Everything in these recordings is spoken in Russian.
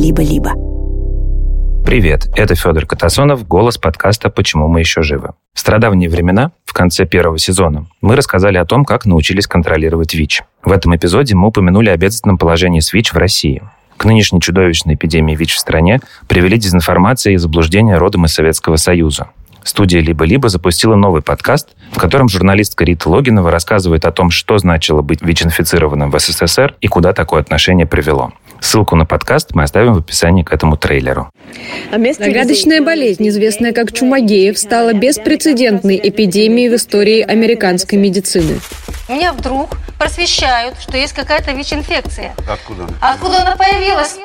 «Либо-либо». Привет, это Федор Катасонов, голос подкаста «Почему мы еще живы». В страдавние времена, в конце первого сезона, мы рассказали о том, как научились контролировать ВИЧ. В этом эпизоде мы упомянули о бедственном положении с ВИЧ в России. К нынешней чудовищной эпидемии ВИЧ в стране привели дезинформация и заблуждения родом из Советского Союза. Студия «Либо-либо» запустила новый подкаст, в котором журналистка Рита Логинова рассказывает о том, что значило быть ВИЧ-инфицированным в СССР и куда такое отношение привело. Ссылку на подкаст мы оставим в описании к этому трейлеру. Загадочная болезнь, известная как Чумагеев, стала беспрецедентной эпидемией в истории американской медицины. Меня вдруг просвещают, что есть какая-то ВИЧ-инфекция. Откуда? Откуда она появилась?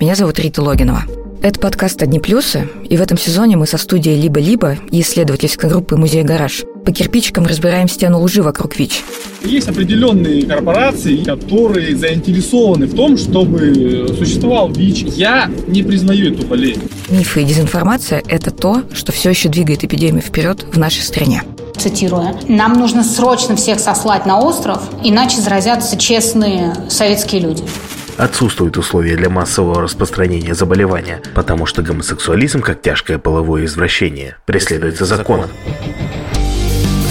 Меня зовут Рита Логинова. Это подкаст «Одни плюсы», и в этом сезоне мы со студией «Либо-либо» и исследовательской группы «Музей Гараж» по кирпичикам разбираем стену лжи вокруг ВИЧ. Есть определенные корпорации, которые заинтересованы в том, чтобы существовал ВИЧ. Я не признаю эту болезнь. Мифы и дезинформация – это то, что все еще двигает эпидемию вперед в нашей стране. Цитируя, «Нам нужно срочно всех сослать на остров, иначе заразятся честные советские люди». Отсутствуют условия для массового распространения заболевания, потому что гомосексуализм, как тяжкое половое извращение, преследуется законом.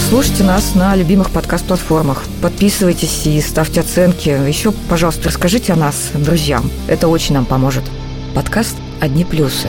Слушайте нас на любимых подкаст-платформах. Подписывайтесь и ставьте оценки. Еще, пожалуйста, расскажите о нас друзьям. Это очень нам поможет. Подкаст «Одни плюсы».